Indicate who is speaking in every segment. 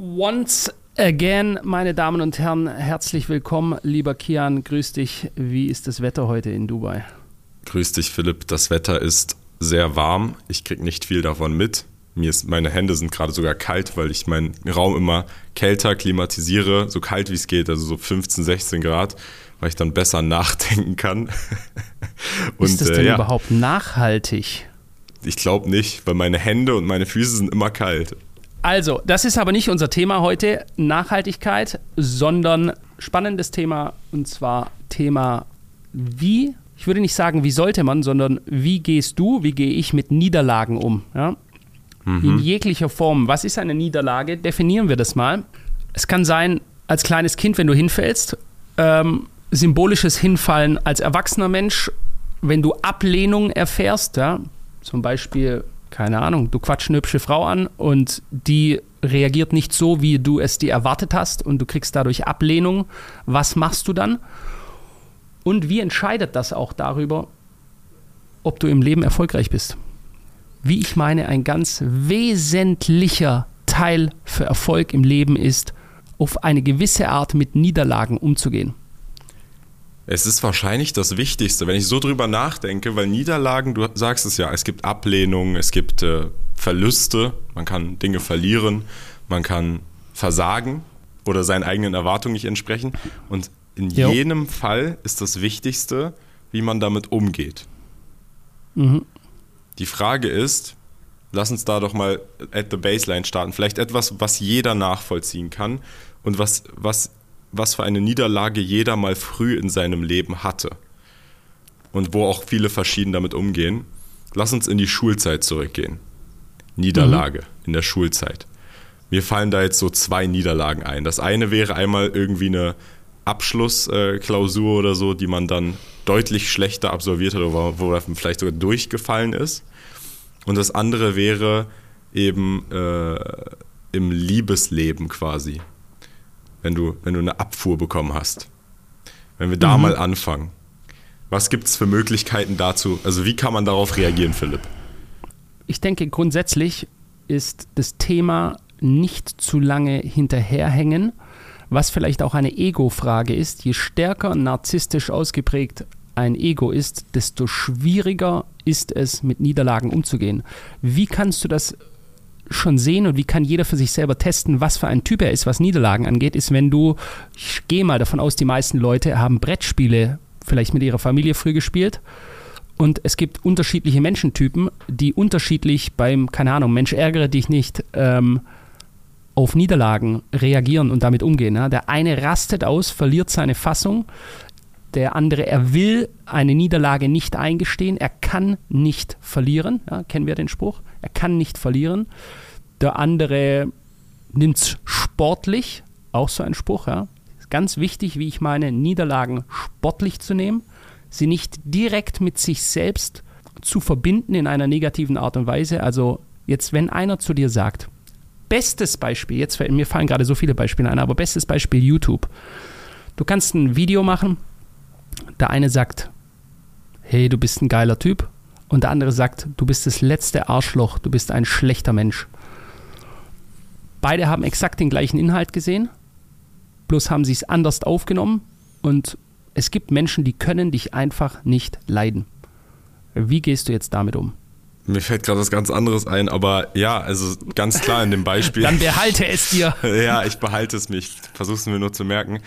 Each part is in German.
Speaker 1: Once again, meine Damen und Herren, herzlich willkommen. Lieber Kian, grüß dich. Wie ist das Wetter heute in Dubai?
Speaker 2: Grüß dich, Philipp. Das Wetter ist sehr warm. Ich kriege nicht viel davon mit. Mir ist, meine Hände sind gerade sogar kalt, weil ich meinen Raum immer kälter klimatisiere, so kalt wie es geht, also so 15, 16 Grad, weil ich dann besser nachdenken kann.
Speaker 1: Und, ist das denn äh, ja, überhaupt nachhaltig?
Speaker 2: Ich glaube nicht, weil meine Hände und meine Füße sind immer kalt.
Speaker 1: Also, das ist aber nicht unser Thema heute, Nachhaltigkeit, sondern spannendes Thema und zwar Thema, wie, ich würde nicht sagen, wie sollte man, sondern wie gehst du, wie gehe ich mit Niederlagen um? Ja? Mhm. In jeglicher Form. Was ist eine Niederlage? Definieren wir das mal. Es kann sein, als kleines Kind, wenn du hinfällst, ähm, symbolisches Hinfallen als erwachsener Mensch, wenn du Ablehnung erfährst, ja? zum Beispiel keine Ahnung, du quatschst eine hübsche Frau an und die reagiert nicht so, wie du es dir erwartet hast und du kriegst dadurch Ablehnung. Was machst du dann? Und wie entscheidet das auch darüber, ob du im Leben erfolgreich bist? Wie ich meine, ein ganz wesentlicher Teil für Erfolg im Leben ist, auf eine gewisse Art mit Niederlagen umzugehen.
Speaker 2: Es ist wahrscheinlich das Wichtigste, wenn ich so drüber nachdenke, weil Niederlagen, du sagst es ja, es gibt Ablehnungen, es gibt äh, Verluste, man kann Dinge verlieren, man kann versagen oder seinen eigenen Erwartungen nicht entsprechen. Und in jo. jenem Fall ist das Wichtigste, wie man damit umgeht. Mhm. Die Frage ist, lass uns da doch mal at the baseline starten. Vielleicht etwas, was jeder nachvollziehen kann und was, was was für eine Niederlage jeder mal früh in seinem Leben hatte und wo auch viele verschieden damit umgehen. Lass uns in die Schulzeit zurückgehen. Niederlage mhm. in der Schulzeit. Mir fallen da jetzt so zwei Niederlagen ein. Das eine wäre einmal irgendwie eine Abschlussklausur äh, oder so, die man dann deutlich schlechter absolviert hat oder wo man vielleicht sogar durchgefallen ist. Und das andere wäre eben äh, im Liebesleben quasi wenn du, wenn du eine Abfuhr bekommen hast. Wenn wir da mhm. mal anfangen. Was gibt es für Möglichkeiten dazu? Also wie kann man darauf reagieren, Philipp?
Speaker 1: Ich denke, grundsätzlich ist das Thema nicht zu lange hinterherhängen, was vielleicht auch eine Ego-Frage ist. Je stärker narzisstisch ausgeprägt ein Ego ist, desto schwieriger ist es, mit Niederlagen umzugehen. Wie kannst du das schon sehen und wie kann jeder für sich selber testen, was für ein Typ er ist, was Niederlagen angeht, ist, wenn du, ich gehe mal davon aus, die meisten Leute haben Brettspiele vielleicht mit ihrer Familie früh gespielt. Und es gibt unterschiedliche Menschentypen, die unterschiedlich beim, keine Ahnung, Mensch ärgere dich nicht, ähm, auf Niederlagen reagieren und damit umgehen. Ja? Der eine rastet aus, verliert seine Fassung. Der andere, er will eine Niederlage nicht eingestehen. Er kann nicht verlieren. Ja? Kennen wir den Spruch? Er kann nicht verlieren. Der andere nimmt es sportlich, auch so ein Spruch, ja. Ganz wichtig, wie ich meine, Niederlagen sportlich zu nehmen, sie nicht direkt mit sich selbst zu verbinden in einer negativen Art und Weise. Also jetzt, wenn einer zu dir sagt, bestes Beispiel, jetzt mir fallen gerade so viele Beispiele ein, aber bestes Beispiel YouTube. Du kannst ein Video machen, der eine sagt, hey, du bist ein geiler Typ und der andere sagt, du bist das letzte Arschloch, du bist ein schlechter Mensch. Beide haben exakt den gleichen Inhalt gesehen, bloß haben sie es anders aufgenommen und es gibt Menschen, die können dich einfach nicht leiden. Wie gehst du jetzt damit um?
Speaker 2: Mir fällt gerade was ganz anderes ein, aber ja, also ganz klar in dem Beispiel.
Speaker 1: Dann behalte es dir.
Speaker 2: ja, ich behalte es mich. Versuche es mir nur zu merken.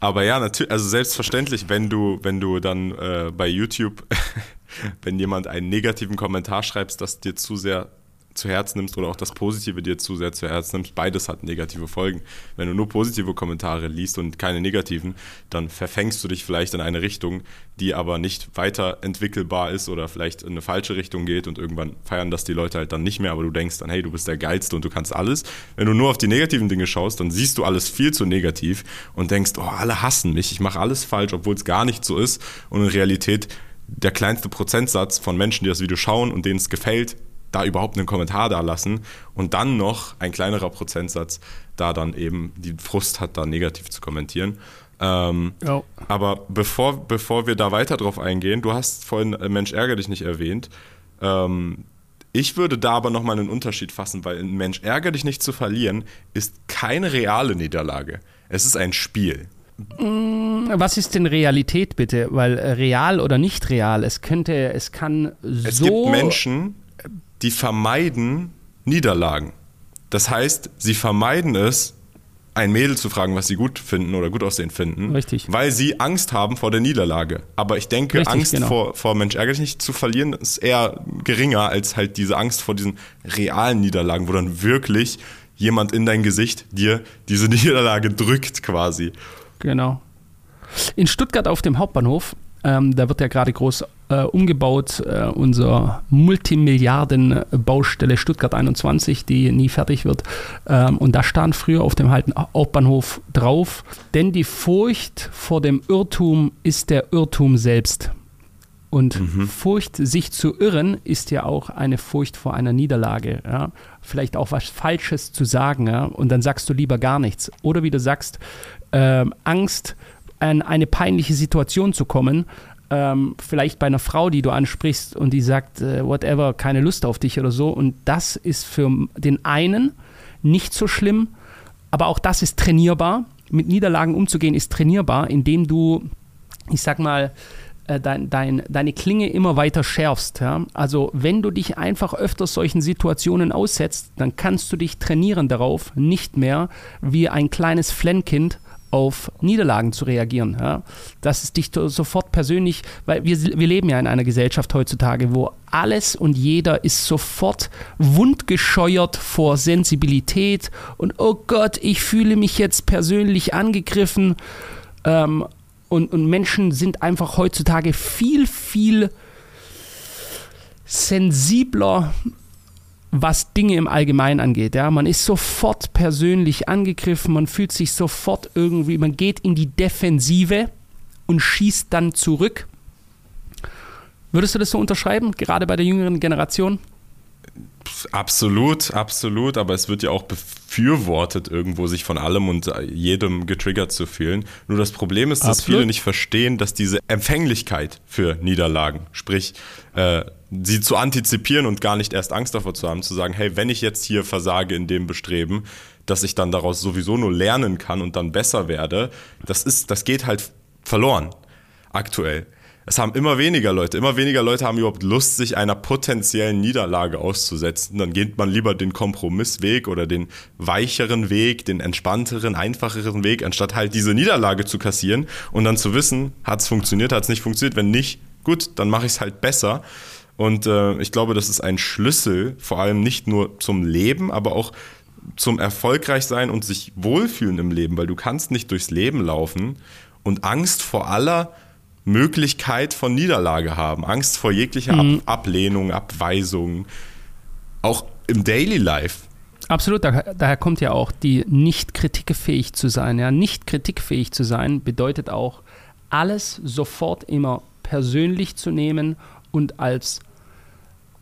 Speaker 2: Aber ja, natürlich, also selbstverständlich, wenn du, wenn du dann äh, bei YouTube wenn jemand einen negativen Kommentar schreibst, das dir zu sehr zu Herzen nimmst oder auch das Positive dir zu sehr zu Herzen nimmst, beides hat negative Folgen. Wenn du nur positive Kommentare liest und keine negativen, dann verfängst du dich vielleicht in eine Richtung, die aber nicht weiterentwickelbar ist oder vielleicht in eine falsche Richtung geht und irgendwann feiern das die Leute halt dann nicht mehr, aber du denkst dann, hey, du bist der Geilste und du kannst alles. Wenn du nur auf die negativen Dinge schaust, dann siehst du alles viel zu negativ und denkst, oh, alle hassen mich, ich mache alles falsch, obwohl es gar nicht so ist und in Realität der kleinste Prozentsatz von Menschen, die das Video schauen und denen es gefällt, da überhaupt einen Kommentar da lassen und dann noch ein kleinerer Prozentsatz da dann eben die Frust hat, da negativ zu kommentieren. Ähm, oh. Aber bevor, bevor wir da weiter drauf eingehen, du hast vorhin äh, Mensch ärger dich nicht erwähnt. Ähm, Ich würde da aber nochmal einen Unterschied fassen, weil ein Mensch ärger dich nicht zu verlieren ist keine reale Niederlage. Es ist ein Spiel.
Speaker 1: Mm, was ist denn Realität bitte? Weil äh, real oder nicht real, es könnte, es kann so.
Speaker 2: Es gibt Menschen, die vermeiden Niederlagen. Das heißt, sie vermeiden es, ein Mädel zu fragen, was sie gut finden oder gut aussehen finden.
Speaker 1: Richtig.
Speaker 2: Weil sie Angst haben vor der Niederlage. Aber ich denke,
Speaker 1: Richtig,
Speaker 2: Angst
Speaker 1: genau.
Speaker 2: vor, vor Mensch ärgerlich nicht zu verlieren ist eher geringer als halt diese Angst vor diesen realen Niederlagen, wo dann wirklich jemand in dein Gesicht dir diese Niederlage drückt quasi.
Speaker 1: Genau. In Stuttgart auf dem Hauptbahnhof, ähm, da wird ja gerade groß äh, umgebaut, äh, unser Multimilliarden-Baustelle Stuttgart 21, die nie fertig wird. Ähm, und da stand früher auf dem alten Hauptbahnhof drauf, denn die Furcht vor dem Irrtum ist der Irrtum selbst. Und Furcht, sich zu irren, ist ja auch eine Furcht vor einer Niederlage. Ja? Vielleicht auch was Falsches zu sagen. Ja? Und dann sagst du lieber gar nichts. Oder wie du sagst, ähm, Angst, an eine peinliche Situation zu kommen. Ähm, vielleicht bei einer Frau, die du ansprichst und die sagt, äh, whatever, keine Lust auf dich oder so. Und das ist für den einen nicht so schlimm, aber auch das ist trainierbar. Mit Niederlagen umzugehen ist trainierbar, indem du, ich sag mal, äh, dein, dein, deine Klinge immer weiter schärfst. Ja? Also wenn du dich einfach öfters solchen Situationen aussetzt, dann kannst du dich trainieren darauf, nicht mehr wie ein kleines Flennkind auf Niederlagen zu reagieren. Ja? Dass es dich sofort persönlich, weil wir, wir leben ja in einer Gesellschaft heutzutage, wo alles und jeder ist sofort wundgescheuert vor Sensibilität und oh Gott, ich fühle mich jetzt persönlich angegriffen. Ähm, und, und Menschen sind einfach heutzutage viel, viel sensibler, was Dinge im Allgemeinen angeht. Ja? Man ist sofort persönlich angegriffen, man fühlt sich sofort irgendwie, man geht in die Defensive und schießt dann zurück. Würdest du das so unterschreiben, gerade bei der jüngeren Generation?
Speaker 2: Absolut, absolut, aber es wird ja auch befürwortet, irgendwo sich von allem und jedem getriggert zu fühlen. Nur das Problem ist, dass
Speaker 1: Absolut.
Speaker 2: viele nicht verstehen, dass diese Empfänglichkeit für Niederlagen, sprich, äh, sie zu antizipieren und gar nicht erst Angst davor zu haben, zu sagen, hey, wenn ich jetzt hier versage in dem Bestreben, dass ich dann daraus sowieso nur lernen kann und dann besser werde, das ist, das geht halt verloren aktuell. Es haben immer weniger Leute, immer weniger Leute haben überhaupt Lust, sich einer potenziellen Niederlage auszusetzen. Dann geht man lieber den Kompromissweg oder den weicheren Weg, den entspannteren, einfacheren Weg, anstatt halt diese Niederlage zu kassieren und dann zu wissen, hat es funktioniert, hat es nicht funktioniert. Wenn nicht, gut, dann mache ich es halt besser. Und äh, ich glaube, das ist ein Schlüssel, vor allem nicht nur zum Leben, aber auch zum Erfolgreichsein und sich wohlfühlen im Leben, weil du kannst nicht durchs Leben laufen und Angst vor aller Möglichkeit von Niederlage haben, Angst vor jeglicher Ab Ablehnung, Abweisung, auch im Daily Life.
Speaker 1: Absolut, daher, daher kommt ja auch die nicht kritikfähig zu sein. Ja, nicht kritikfähig zu sein bedeutet auch, alles sofort immer persönlich zu nehmen und als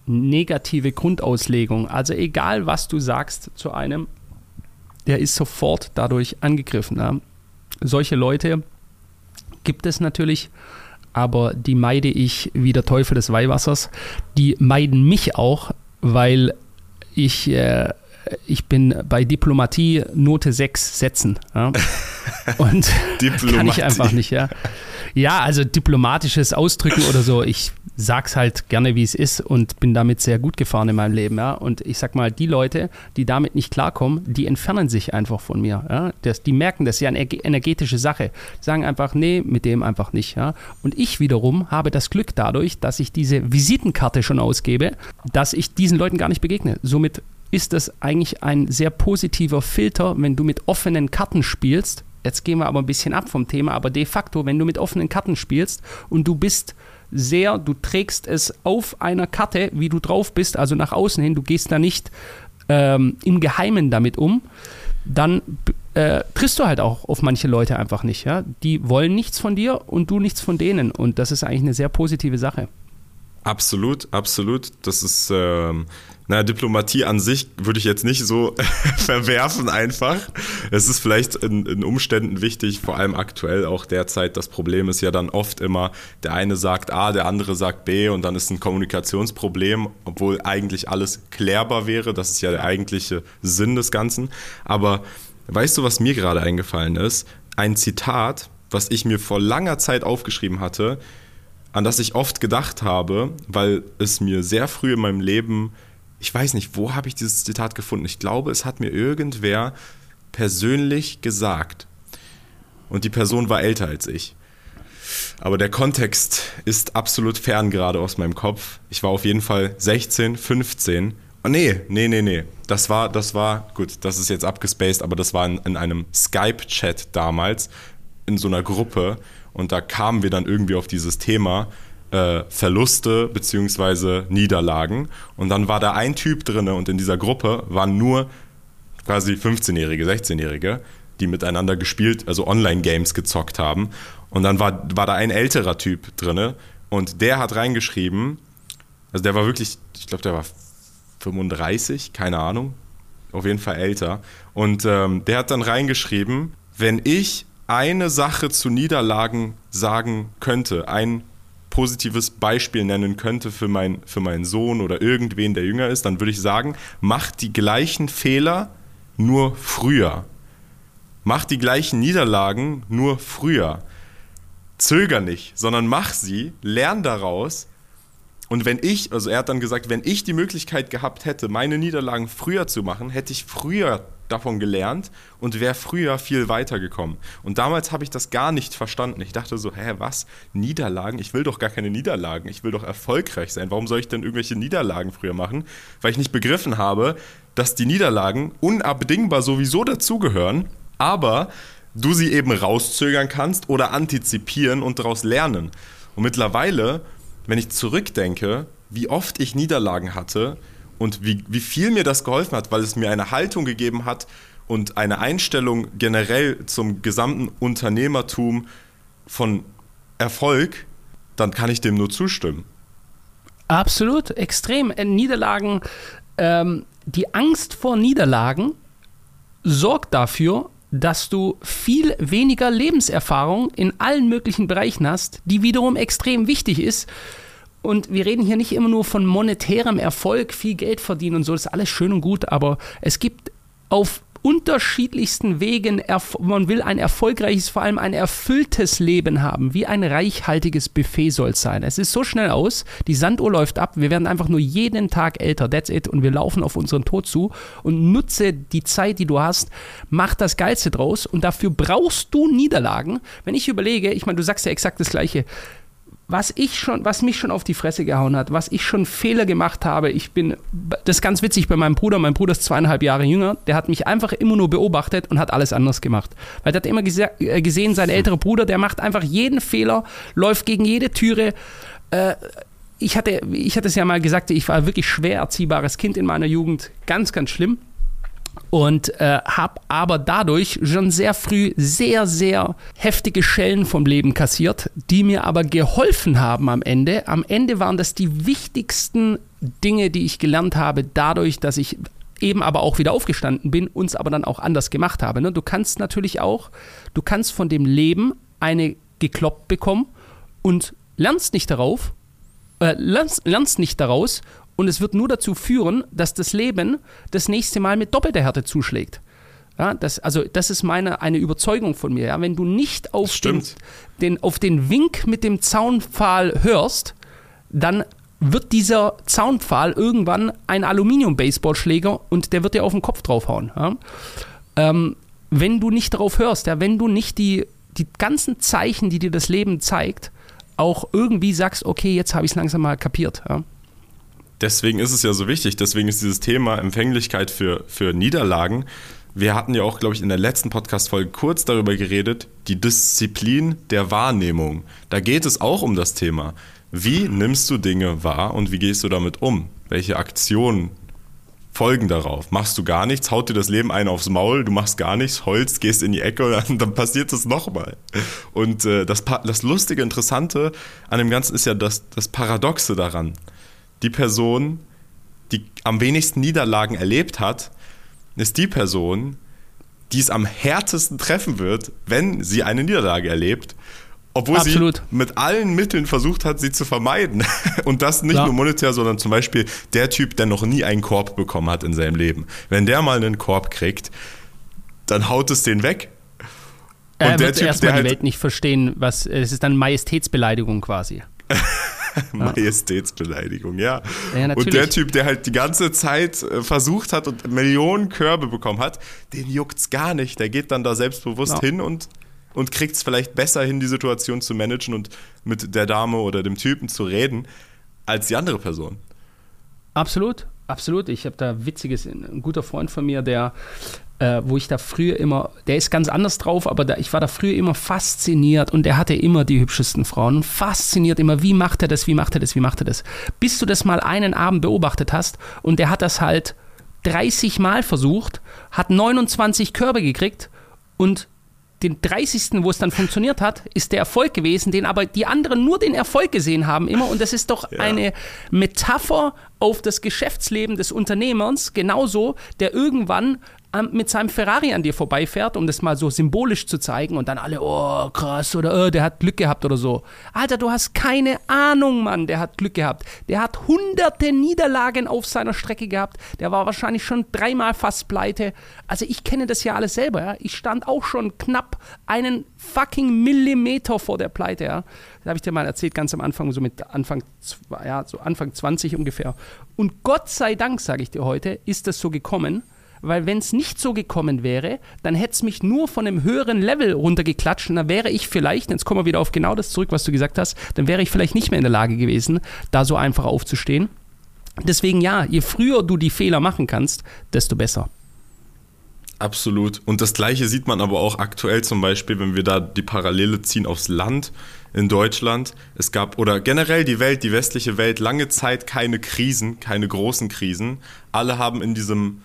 Speaker 1: negative Grundauslegung. Also egal, was du sagst zu einem, der ist sofort dadurch angegriffen. Ja. Solche Leute gibt es natürlich, aber die meide ich wie der Teufel des Weihwassers. Die meiden mich auch, weil ich, äh, ich bin bei Diplomatie Note 6 setzen. Ja. Und kann ich einfach nicht, ja. Ja, also diplomatisches Ausdrücken oder so. Ich sag's halt gerne, wie es ist und bin damit sehr gut gefahren in meinem Leben, ja. Und ich sag mal, die Leute, die damit nicht klarkommen, die entfernen sich einfach von mir, ja. Das, die merken, das ist ja eine ener- energetische Sache. Die sagen einfach, nee, mit dem einfach nicht, ja. Und ich wiederum habe das Glück dadurch, dass ich diese Visitenkarte schon ausgebe, dass ich diesen Leuten gar nicht begegne. Somit ist das eigentlich ein sehr positiver Filter, wenn du mit offenen Karten spielst. Jetzt gehen wir aber ein bisschen ab vom Thema, aber de facto, wenn du mit offenen Karten spielst und du bist sehr, du trägst es auf einer Karte, wie du drauf bist, also nach außen hin, du gehst da nicht ähm, im Geheimen damit um, dann äh, triffst du halt auch auf manche Leute einfach nicht. Ja? Die wollen nichts von dir und du nichts von denen. Und das ist eigentlich eine sehr positive Sache.
Speaker 2: Absolut, absolut. Das ist, ähm, naja, Diplomatie an sich würde ich jetzt nicht so verwerfen einfach. Es ist vielleicht in, in, Umständen wichtig, vor allem aktuell auch derzeit. Das Problem ist ja dann oft immer, der eine sagt A, der andere sagt B und dann ist ein Kommunikationsproblem, obwohl eigentlich alles klärbar wäre. Das ist ja der eigentliche Sinn des Ganzen. Aber weißt du, was mir gerade eingefallen ist? Ein Zitat, was ich mir vor langer Zeit aufgeschrieben hatte, an das ich oft gedacht habe, weil es mir sehr früh in meinem Leben, ich weiß nicht, wo habe ich dieses Zitat gefunden? Ich glaube, es hat mir irgendwer persönlich gesagt. Und die Person war älter als ich. Aber der Kontext ist absolut fern gerade aus meinem Kopf. Ich war auf jeden Fall 16, 15. Oh nee, nee, nee, nee. Das war, das war, gut, das ist jetzt abgespaced, aber das war in, in einem Skype-Chat damals, in so einer Gruppe. Und da kamen wir dann irgendwie auf dieses Thema äh, Verluste bzw. Niederlagen. Und dann war da ein Typ drin und in dieser Gruppe waren nur quasi 15-Jährige, 16-Jährige, die miteinander gespielt, also Online-Games gezockt haben. Und dann war, war da ein älterer Typ drin und der hat reingeschrieben, also der war wirklich, ich glaube, der war 35, keine Ahnung, auf jeden Fall älter. Und ähm, der hat dann reingeschrieben, wenn ich eine Sache zu Niederlagen sagen könnte, ein positives Beispiel nennen könnte für, mein, für meinen Sohn oder irgendwen, der jünger ist, dann würde ich sagen, mach die gleichen Fehler nur früher. Mach die gleichen Niederlagen nur früher. Zöger nicht, sondern mach sie, lern daraus. Und wenn ich, also er hat dann gesagt, wenn ich die Möglichkeit gehabt hätte, meine Niederlagen früher zu machen, hätte ich früher davon gelernt und wäre früher viel weiter gekommen. Und damals habe ich das gar nicht verstanden. Ich dachte so, hä, was? Niederlagen? Ich will doch gar keine Niederlagen. Ich will doch erfolgreich sein. Warum soll ich denn irgendwelche Niederlagen früher machen? Weil ich nicht begriffen habe, dass die Niederlagen unabdingbar sowieso dazugehören, aber du sie eben rauszögern kannst oder antizipieren und daraus lernen. Und mittlerweile, wenn ich zurückdenke, wie oft ich Niederlagen hatte, und wie, wie viel mir das geholfen hat, weil es mir eine Haltung gegeben hat und eine Einstellung generell zum gesamten Unternehmertum von Erfolg, dann kann ich dem nur zustimmen.
Speaker 1: Absolut, extrem. Äh, Niederlagen, ähm, die Angst vor Niederlagen sorgt dafür, dass du viel weniger Lebenserfahrung in allen möglichen Bereichen hast, die wiederum extrem wichtig ist und wir reden hier nicht immer nur von monetärem Erfolg, viel Geld verdienen und so, das ist alles schön und gut, aber es gibt auf unterschiedlichsten Wegen, man will ein erfolgreiches, vor allem ein erfülltes Leben haben, wie ein reichhaltiges Buffet soll es sein. Es ist so schnell aus, die Sanduhr läuft ab, wir werden einfach nur jeden Tag älter, that's it, und wir laufen auf unseren Tod zu und nutze die Zeit, die du hast, mach das Geilste draus und dafür brauchst du Niederlagen. Wenn ich überlege, ich meine, du sagst ja exakt das Gleiche, was ich schon, was mich schon auf die Fresse gehauen hat, was ich schon Fehler gemacht habe. Ich bin, das ist ganz witzig bei meinem Bruder. Mein Bruder ist zweieinhalb Jahre jünger. Der hat mich einfach immer nur beobachtet und hat alles anders gemacht. Weil der hat immer gese äh, gesehen, sein älterer Bruder, der macht einfach jeden Fehler, läuft gegen jede Türe. Äh, ich hatte, ich hatte es ja mal gesagt, ich war ein wirklich schwer erziehbares Kind in meiner Jugend. Ganz, ganz schlimm und äh, habe aber dadurch schon sehr früh sehr, sehr heftige Schellen vom Leben kassiert, die mir aber geholfen haben am Ende. Am Ende waren das die wichtigsten Dinge, die ich gelernt habe, dadurch, dass ich eben aber auch wieder aufgestanden bin, uns aber dann auch anders gemacht habe. Ne? Du kannst natürlich auch, du kannst von dem Leben eine gekloppt bekommen und lernst nicht darauf, äh, lernst, lernst nicht daraus und es wird nur dazu führen, dass das Leben das nächste Mal mit doppelter Härte zuschlägt. Ja, das, also das ist meine eine Überzeugung von mir. Ja. Wenn du nicht auf den, den, auf den Wink mit dem Zaunpfahl hörst, dann wird dieser Zaunpfahl irgendwann ein Aluminium-Baseballschläger und der wird dir auf den Kopf draufhauen. Ja. Ähm, wenn du nicht darauf hörst, ja, wenn du nicht die, die ganzen Zeichen, die dir das Leben zeigt, auch irgendwie sagst, okay, jetzt habe ich es langsam mal kapiert. Ja
Speaker 2: deswegen ist es ja so wichtig, deswegen ist dieses Thema Empfänglichkeit für, für Niederlagen. Wir hatten ja auch, glaube ich, in der letzten Podcast-Folge kurz darüber geredet, die Disziplin der Wahrnehmung. Da geht es auch um das Thema. Wie nimmst du Dinge wahr und wie gehst du damit um? Welche Aktionen folgen darauf. Machst du gar nichts, haut dir das Leben ein aufs Maul, du machst gar nichts, holst, gehst in die Ecke und dann, dann passiert es nochmal. Und äh, das, das Lustige, Interessante an dem Ganzen ist ja das, das Paradoxe daran. Die Person, die am wenigsten Niederlagen erlebt hat, ist die Person, die es am härtesten treffen wird, wenn sie eine Niederlage erlebt. Obwohl Absolut. sie mit allen Mitteln versucht hat, sie zu vermeiden. Und das nicht Klar. nur monetär, sondern zum Beispiel der Typ, der noch nie einen Korb bekommen hat in seinem Leben. Wenn der mal einen Korb kriegt, dann haut es den weg.
Speaker 1: Und er wird erstmal die halt Welt nicht verstehen, was es ist dann Majestätsbeleidigung quasi.
Speaker 2: Majestätsbeleidigung, ja. ja und der Typ, der halt die ganze Zeit äh, versucht hat und Millionen Körbe bekommen hat, den juckt's gar nicht. Der geht dann da selbstbewusst ja. hin und, und kriegt es vielleicht besser hin, die Situation zu managen und mit der Dame oder dem Typen zu reden, als die andere Person.
Speaker 1: Absolut, absolut. Ich habe da witziges, ein guter Freund von mir, der äh, wo ich da früher immer, der ist ganz anders drauf, aber da, ich war da früher immer fasziniert und der hatte immer die hübschesten Frauen. Fasziniert immer, wie macht er das, wie macht er das, wie macht er das. Bis du das mal einen Abend beobachtet hast und der hat das halt 30 Mal versucht, hat 29 Körbe gekriegt und den 30. wo es dann funktioniert hat, ist der Erfolg gewesen, den aber die anderen nur den Erfolg gesehen haben immer. Und das ist doch ja. eine Metapher auf das Geschäftsleben des Unternehmers, genauso, der irgendwann mit seinem Ferrari an dir vorbeifährt, um das mal so symbolisch zu zeigen und dann alle, oh krass, oder oh, der hat Glück gehabt oder so. Alter, du hast keine Ahnung, Mann, der hat Glück gehabt. Der hat hunderte Niederlagen auf seiner Strecke gehabt. Der war wahrscheinlich schon dreimal fast pleite. Also ich kenne das ja alles selber, ja. Ich stand auch schon knapp einen fucking Millimeter vor der Pleite, ja. Das habe ich dir mal erzählt, ganz am Anfang, so mit Anfang, ja, so Anfang 20 ungefähr. Und Gott sei Dank, sage ich dir heute, ist das so gekommen, weil wenn es nicht so gekommen wäre, dann hätte es mich nur von einem höheren Level runtergeklatscht und dann wäre ich vielleicht, jetzt kommen wir wieder auf genau das zurück, was du gesagt hast, dann wäre ich vielleicht nicht mehr in der Lage gewesen, da so einfach aufzustehen. Deswegen ja, je früher du die Fehler machen kannst, desto besser.
Speaker 2: Absolut. Und das Gleiche sieht man aber auch aktuell zum Beispiel, wenn wir da die Parallele ziehen aufs Land in Deutschland. Es gab, oder generell die Welt, die westliche Welt, lange Zeit keine Krisen, keine großen Krisen. Alle haben in diesem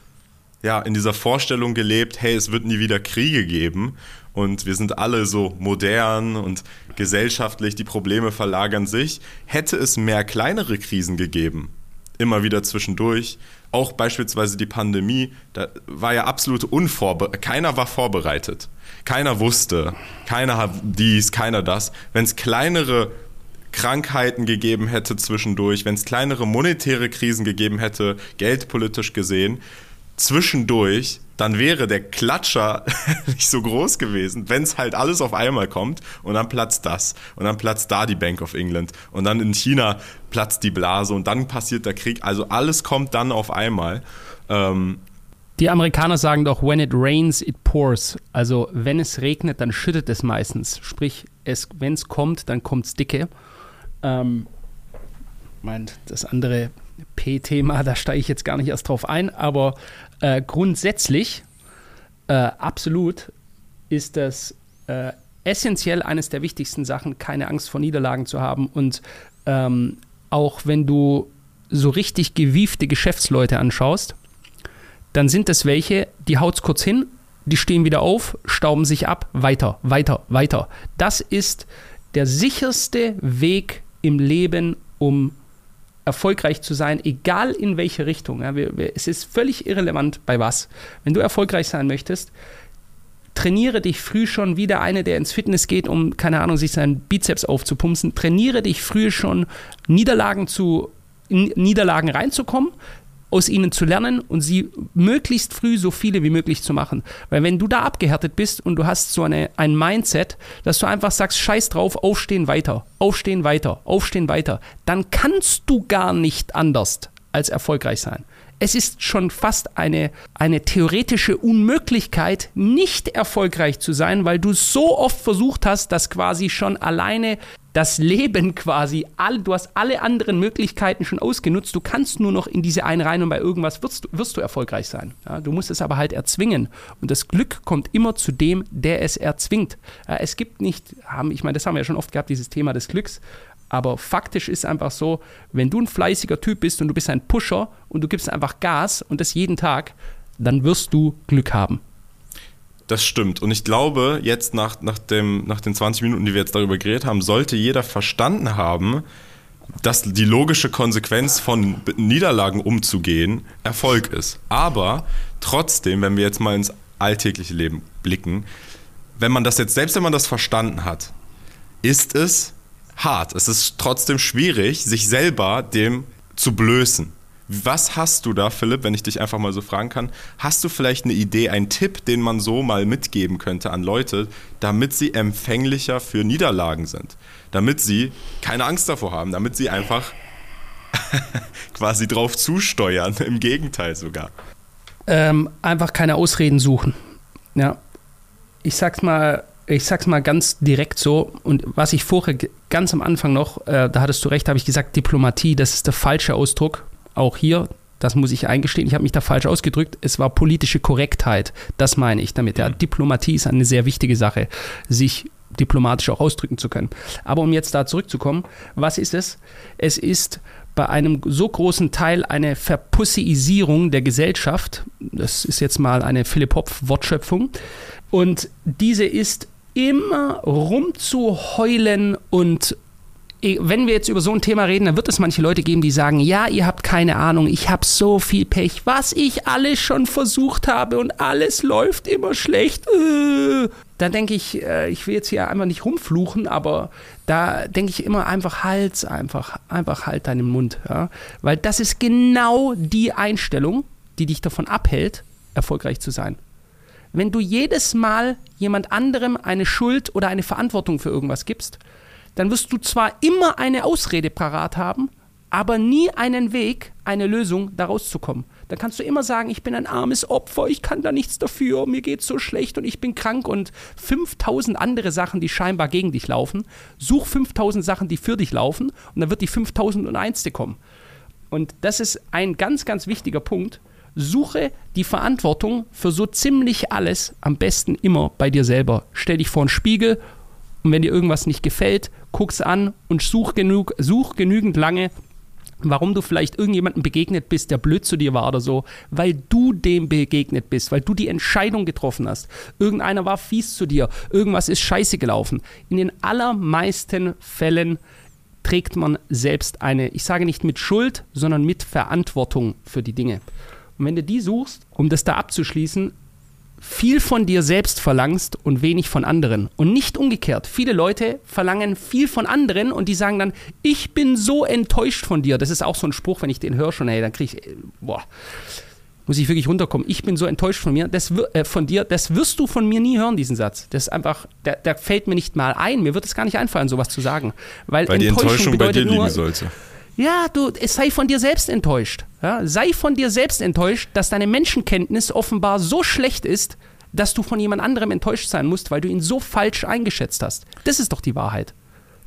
Speaker 2: ja, in dieser Vorstellung gelebt, hey, es wird nie wieder Kriege geben und wir sind alle so modern und gesellschaftlich, die Probleme verlagern sich. Hätte es mehr kleinere Krisen gegeben, immer wieder zwischendurch, auch beispielsweise die Pandemie, da war ja absolut unvorbereitet, keiner war vorbereitet. Keiner wusste, keiner hat dies, keiner das. Wenn es kleinere Krankheiten gegeben hätte zwischendurch, wenn es kleinere monetäre Krisen gegeben hätte, geldpolitisch gesehen, zwischendurch, dann wäre der Klatscher nicht so groß gewesen, wenn es halt alles auf einmal kommt und dann platzt das und dann platzt da die Bank of England und dann in China platzt die Blase und dann passiert der Krieg. Also alles kommt dann auf einmal. Ähm,
Speaker 1: die Amerikaner sagen doch, when it rains, it pours. Also wenn es regnet, dann schüttet es meistens. Sprich, es, wenn es kommt, dann kommt es dicke. Ähm, meint das andere P-Thema, da steige ich jetzt gar nicht erst drauf ein, aber äh, grundsätzlich, äh, absolut, ist das äh, essentiell eines der wichtigsten Sachen, keine Angst vor Niederlagen zu haben. Und ähm, auch wenn du so richtig gewiefte Geschäftsleute anschaust, dann sind das welche, die haut's kurz hin, die stehen wieder auf, stauben sich ab, weiter, weiter, weiter. Das ist der sicherste Weg im Leben, um erfolgreich zu sein, egal in welche Richtung. Ja, wir, wir, es ist völlig irrelevant bei was. Wenn du erfolgreich sein möchtest, trainiere dich früh schon wie der eine, der ins Fitness geht, um, keine Ahnung, sich seinen Bizeps aufzupumpen. Trainiere dich früh schon, Niederlagen zu Niederlagen reinzukommen, aus ihnen zu lernen und sie möglichst früh so viele wie möglich zu machen. Weil wenn du da abgehärtet bist und du hast so eine, ein Mindset, dass du einfach sagst, scheiß drauf, aufstehen weiter, aufstehen weiter, aufstehen weiter, dann kannst du gar nicht anders als erfolgreich sein. Es ist schon fast eine, eine theoretische Unmöglichkeit, nicht erfolgreich zu sein, weil du so oft versucht hast, dass quasi schon alleine das Leben quasi, all, du hast alle anderen Möglichkeiten schon ausgenutzt, du kannst nur noch in diese eine rein und bei irgendwas wirst, wirst du erfolgreich sein. Ja, du musst es aber halt erzwingen und das Glück kommt immer zu dem, der es erzwingt. Ja, es gibt nicht, haben, ich meine, das haben wir ja schon oft gehabt, dieses Thema des Glücks, Aber faktisch ist einfach so, wenn du ein fleißiger Typ bist und du bist ein Pusher und du gibst einfach Gas und das jeden Tag, dann wirst du Glück haben.
Speaker 2: Das stimmt. Und ich glaube, jetzt nach, nach, dem, nach den 20 Minuten, die wir jetzt darüber geredet haben, sollte jeder verstanden haben, dass die logische Konsequenz von Niederlagen umzugehen Erfolg ist. Aber trotzdem, wenn wir jetzt mal ins alltägliche Leben blicken, wenn man das jetzt, selbst wenn man das verstanden hat, ist es hart. Es ist trotzdem schwierig, sich selber dem zu blößen. Was hast du da, Philipp, wenn ich dich einfach mal so fragen kann? Hast du vielleicht eine Idee, einen Tipp, den man so mal mitgeben könnte an Leute, damit sie empfänglicher für Niederlagen sind? Damit sie keine Angst davor haben, damit sie einfach quasi drauf zusteuern, im Gegenteil sogar.
Speaker 1: Ähm, einfach keine Ausreden suchen. Ja. Ich sag's mal, ich sag's mal ganz direkt so, und was ich vorher ganz am Anfang noch, äh, da hattest du recht, habe ich gesagt, Diplomatie, das ist der falsche Ausdruck auch hier, das muss ich eingestehen, ich habe mich da falsch ausgedrückt, es war politische Korrektheit. Das meine ich damit. Ja, mhm. Diplomatie ist eine sehr wichtige Sache, sich diplomatisch auch ausdrücken zu können. Aber um jetzt da zurückzukommen, was ist es? Es ist bei einem so großen Teil eine Verpussiisierung der Gesellschaft. Das ist jetzt mal eine Philipp Hopf Wortschöpfung. Und diese ist immer rumzuheulen und wenn wir jetzt über so ein Thema reden, dann wird es manche Leute geben, die sagen, ja, ihr habt keine Ahnung, ich habe so viel Pech, was ich alles schon versucht habe und alles läuft immer schlecht. Äh. Da denke ich, äh, ich will jetzt hier einfach nicht rumfluchen, aber da denke ich immer einfach Hals, einfach, einfach halt deinen Mund, ja? weil das ist genau die Einstellung, die dich davon abhält, erfolgreich zu sein. Wenn du jedes Mal jemand anderem eine Schuld oder eine Verantwortung für irgendwas gibst, dann wirst du zwar immer eine Ausrede parat haben, aber nie einen Weg, eine Lösung daraus zu kommen. Dann kannst du immer sagen, ich bin ein armes Opfer, ich kann da nichts dafür, mir geht's so schlecht und ich bin krank und 5000 andere Sachen, die scheinbar gegen dich laufen. Such 5000 Sachen, die für dich laufen und dann wird die 5001. kommen. Und das ist ein ganz, ganz wichtiger Punkt. Suche die Verantwortung für so ziemlich alles am besten immer bei dir selber. Stell dich vor einen Spiegel und wenn dir irgendwas nicht gefällt, guck's an und such, genug, such genügend lange, warum du vielleicht irgendjemandem begegnet bist, der blöd zu dir war oder so, weil du dem begegnet bist, weil du die Entscheidung getroffen hast. Irgendeiner war fies zu dir, irgendwas ist scheiße gelaufen. In den allermeisten Fällen trägt man selbst eine, ich sage nicht mit Schuld, sondern mit Verantwortung für die Dinge. Und wenn du die suchst, um das da abzuschließen, viel von dir selbst verlangst und wenig von anderen. Und nicht umgekehrt. Viele Leute verlangen viel von anderen und die sagen dann, ich bin so enttäuscht von dir. Das ist auch so ein Spruch, wenn ich den höre schon, hey, dann kriege ich, äh, boah, muss ich wirklich runterkommen. Ich bin so enttäuscht von mir, das, äh, von dir. Das wirst du von mir nie hören, diesen Satz. Das ist einfach, der, der fällt mir nicht mal ein. Mir wird es gar nicht einfallen, sowas zu sagen. Weil,
Speaker 2: Weil die Enttäuschung bei dir liegen nur, sollte.
Speaker 1: Ja, du, sei von dir selbst enttäuscht. Ja? Sei von dir selbst enttäuscht, dass deine Menschenkenntnis offenbar so schlecht ist, dass du von jemand anderem enttäuscht sein musst, weil du ihn so falsch eingeschätzt hast. Das ist doch die Wahrheit.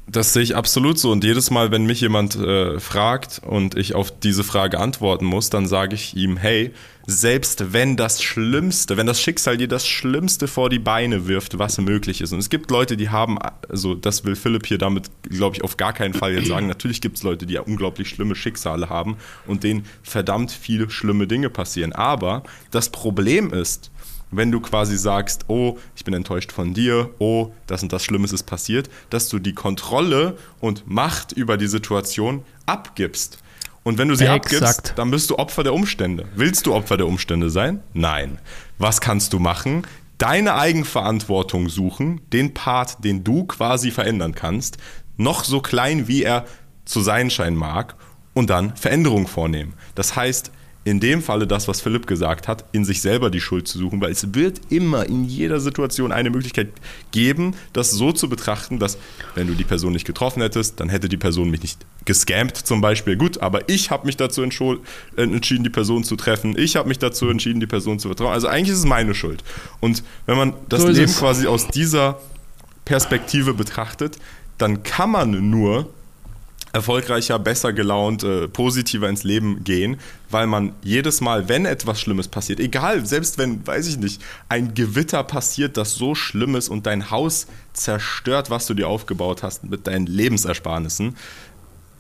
Speaker 2: Das sehe ich absolut so. Und jedes Mal, wenn mich jemand äh, fragt und ich auf diese Frage antworten muss, dann sage ich ihm, hey, selbst wenn das Schlimmste, wenn das Schicksal dir das Schlimmste vor die Beine wirft, was möglich ist. Und es gibt Leute, die haben, also das will Philipp hier damit, glaube ich, auf gar keinen Fall jetzt sagen. Natürlich gibt es Leute, die ja unglaublich schlimme Schicksale haben und denen verdammt viele schlimme Dinge passieren. Aber das Problem ist, wenn du quasi sagst, oh, ich bin enttäuscht von dir, oh, das und das Schlimmes ist passiert, dass du die Kontrolle und Macht über die Situation abgibst. Und wenn du sie Exakt. abgibst, dann bist du Opfer der Umstände. Willst du Opfer der Umstände sein? Nein. Was kannst du machen? Deine Eigenverantwortung suchen, den Part, den du quasi verändern kannst, noch so klein wie er zu sein scheinen mag, und dann Veränderung vornehmen. Das heißt, in dem Falle das, was Philipp gesagt hat, in sich selber die Schuld zu suchen, weil es wird immer in jeder Situation eine Möglichkeit geben, das so zu betrachten, dass wenn du die Person nicht getroffen hättest, dann hätte die Person mich nicht gescampt zum Beispiel. Gut, aber ich habe mich dazu äh, entschieden, die Person zu treffen. Ich habe mich dazu entschieden, die Person zu vertrauen. Also eigentlich ist es meine Schuld. Und wenn man das so Leben quasi aus dieser Perspektive betrachtet, dann kann man nur erfolgreicher, besser gelaunt, äh, positiver ins Leben gehen, weil man jedes Mal, wenn etwas Schlimmes passiert, egal, selbst wenn, weiß ich nicht, ein Gewitter passiert, das so schlimm ist und dein Haus zerstört, was du dir aufgebaut hast mit deinen Lebensersparnissen,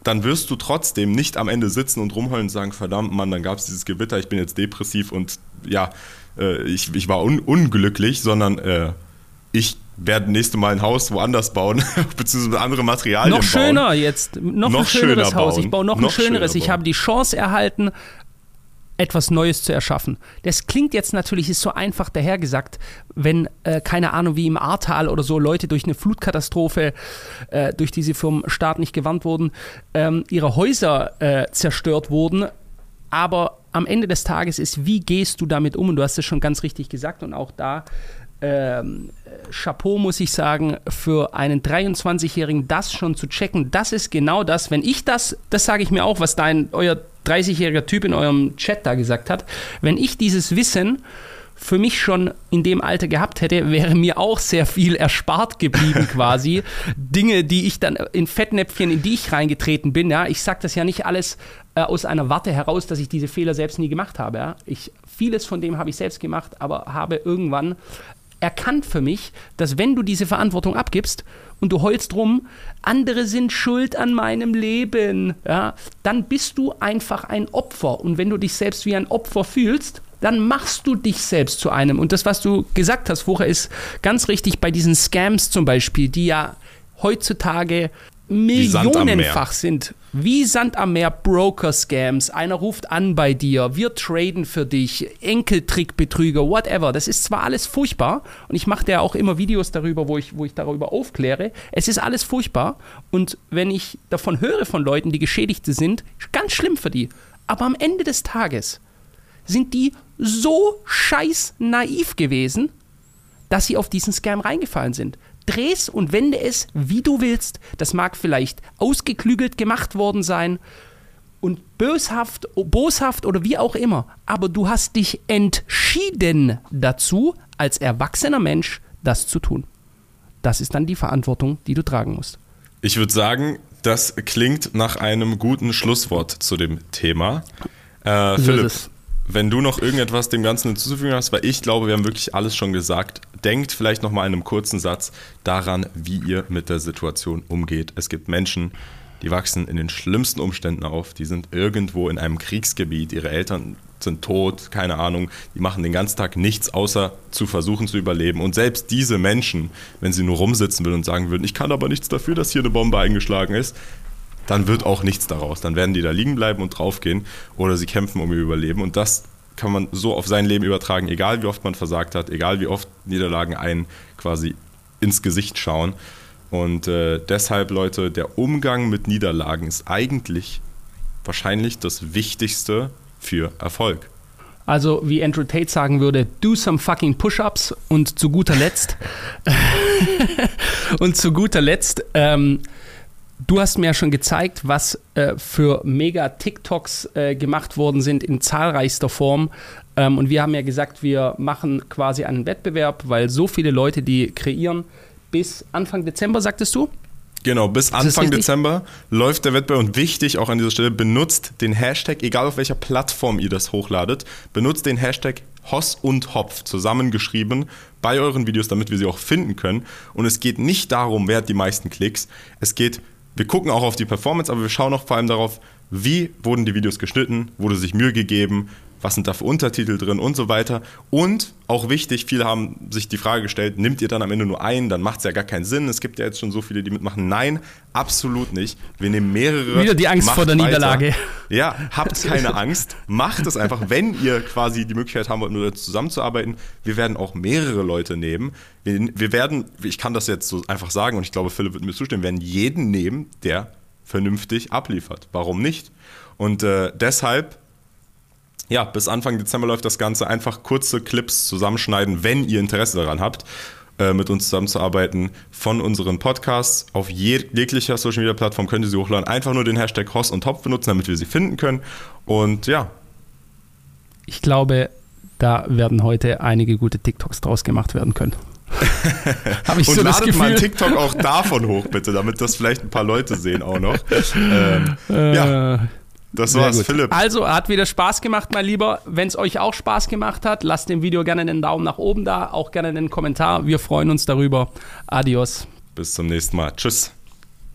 Speaker 2: dann wirst du trotzdem nicht am Ende sitzen und rumheulen und sagen, verdammt Mann, dann gab es dieses Gewitter, ich bin jetzt depressiv und ja, äh, ich, ich war un unglücklich, sondern äh, ich werde nächste Mal ein Haus woanders bauen, beziehungsweise andere Materialien
Speaker 1: Noch schöner bauen. jetzt, noch, noch ein schöneres schöner Haus. Ich baue noch, noch ein schöneres. Ich habe die Chance erhalten, etwas Neues zu erschaffen. Das klingt jetzt natürlich, ist so einfach dahergesagt, wenn, äh, keine Ahnung, wie im Ahrtal oder so Leute durch eine Flutkatastrophe, äh, durch die sie vom Staat nicht gewarnt wurden, ähm, ihre Häuser äh, zerstört wurden. Aber am Ende des Tages ist, wie gehst du damit um? Und du hast es schon ganz richtig gesagt und auch da ähm, Chapeau, muss ich sagen, für einen 23-Jährigen das schon zu checken. Das ist genau das, wenn ich das, das sage ich mir auch, was dein, euer 30-jähriger Typ in eurem Chat da gesagt hat, wenn ich dieses Wissen für mich schon in dem Alter gehabt hätte, wäre mir auch sehr viel erspart geblieben quasi. Dinge, die ich dann in Fettnäpfchen, in die ich reingetreten bin, ja, ich sage das ja nicht alles äh, aus einer Warte heraus, dass ich diese Fehler selbst nie gemacht habe. Ja. Ich, vieles von dem habe ich selbst gemacht, aber habe irgendwann erkannt für mich, dass wenn du diese Verantwortung abgibst und du heulst rum, andere sind schuld an meinem Leben, ja, dann bist du einfach ein Opfer. Und wenn du dich selbst wie ein Opfer fühlst, dann machst du dich selbst zu einem. Und das, was du gesagt hast vorher, ist ganz richtig bei diesen Scams zum Beispiel, die ja heutzutage millionenfach sind. Wie Sand am Meer Broker-Scams. Einer ruft an bei dir, wir traden für dich, Enkeltrickbetrüger, whatever. Das ist zwar alles furchtbar und ich mache ja auch immer Videos darüber, wo ich, wo ich darüber aufkläre. Es ist alles furchtbar und wenn ich davon höre von Leuten, die Geschädigte sind, ganz schlimm für die. Aber am Ende des Tages sind die so scheiß naiv gewesen, dass sie auf diesen Scam reingefallen sind dreh's und wende es, wie du willst. Das mag vielleicht ausgeklügelt gemacht worden sein und böshaft, boshaft oder wie auch immer. Aber du hast dich entschieden dazu, als erwachsener Mensch das zu tun. Das ist dann die Verantwortung, die du tragen musst.
Speaker 2: Ich würde sagen, das klingt nach einem guten Schlusswort zu dem Thema. Äh, so Philipp, wenn du noch irgendetwas dem Ganzen hinzuzufügen hast, weil ich glaube, wir haben wirklich alles schon gesagt. Denkt vielleicht noch mal in einem kurzen Satz daran, wie ihr mit der Situation umgeht. Es gibt Menschen, die wachsen in den schlimmsten Umständen auf. Die sind irgendwo in einem Kriegsgebiet. Ihre Eltern sind tot, keine Ahnung. Die machen den ganzen Tag nichts, außer zu versuchen zu überleben. Und selbst diese Menschen, wenn sie nur rumsitzen würden und sagen würden, ich kann aber nichts dafür, dass hier eine Bombe eingeschlagen ist, dann wird auch nichts daraus. Dann werden die da liegen bleiben und draufgehen oder sie kämpfen um ihr Überleben. Und das kann man so auf sein Leben übertragen, egal wie oft man versagt hat, egal wie oft Niederlagen einen quasi ins Gesicht schauen. Und äh, deshalb, Leute, der Umgang mit Niederlagen ist eigentlich wahrscheinlich das Wichtigste für Erfolg.
Speaker 1: Also, wie Andrew Tate sagen würde, do some fucking Push-ups und zu guter Letzt und zu guter Letzt ähm, Du hast mir ja schon gezeigt, was äh, für mega TikToks äh, gemacht worden sind in zahlreichster Form. Ähm, und wir haben ja gesagt, wir machen quasi einen Wettbewerb, weil so viele Leute die kreieren. Bis Anfang Dezember, sagtest du?
Speaker 2: Genau, bis Anfang Dezember läuft der Wettbewerb und wichtig auch an dieser Stelle, benutzt den Hashtag, egal auf welcher Plattform ihr das hochladet, benutzt den Hashtag Hoss und Hopf zusammengeschrieben bei euren Videos, damit wir sie auch finden können. Und es geht nicht darum, wer hat die meisten Klicks, es geht wir gucken auch auf die Performance, aber wir schauen auch vor allem darauf, wie wurden die Videos geschnitten, wurde sich Mühe gegeben, was sind da für Untertitel drin und so weiter. Und auch wichtig, viele haben sich die Frage gestellt, nimmt ihr dann am Ende nur einen, dann macht es ja gar keinen Sinn. Es gibt ja jetzt schon so viele, die mitmachen. Nein, absolut nicht. Wir nehmen mehrere.
Speaker 1: Wieder die Angst vor der weiter. Niederlage.
Speaker 2: Ja, habt keine Angst. Macht es einfach, wenn ihr quasi die Möglichkeit haben wollt, nur zusammenzuarbeiten. Wir werden auch mehrere Leute nehmen. Wir, wir werden, ich kann das jetzt so einfach sagen und ich glaube, Philipp wird mir zustimmen, werden jeden nehmen, der vernünftig abliefert. Warum nicht? Und äh, deshalb ja, bis Anfang Dezember läuft das Ganze. Einfach kurze Clips zusammenschneiden, wenn ihr Interesse daran habt, äh, mit uns zusammenzuarbeiten von unseren Podcasts. Auf jeglicher Social Media Plattform könnt ihr sie hochladen. Einfach nur den Hashtag Hoss und Topf benutzen, damit wir sie finden können. Und ja.
Speaker 1: Ich glaube, da werden heute einige gute TikToks draus gemacht werden können.
Speaker 2: Habe ich Und so ladet das Gefühl. mal TikTok auch davon hoch, bitte, damit das vielleicht ein paar Leute sehen auch noch. Ähm, äh, ja. Das war's, gut. Philipp.
Speaker 1: Also, hat wieder Spaß gemacht, mein Lieber. Wenn es euch auch Spaß gemacht hat, lasst dem Video gerne einen Daumen nach oben da, auch gerne einen Kommentar. Wir freuen uns darüber. Adios.
Speaker 2: Bis zum nächsten Mal. Tschüss.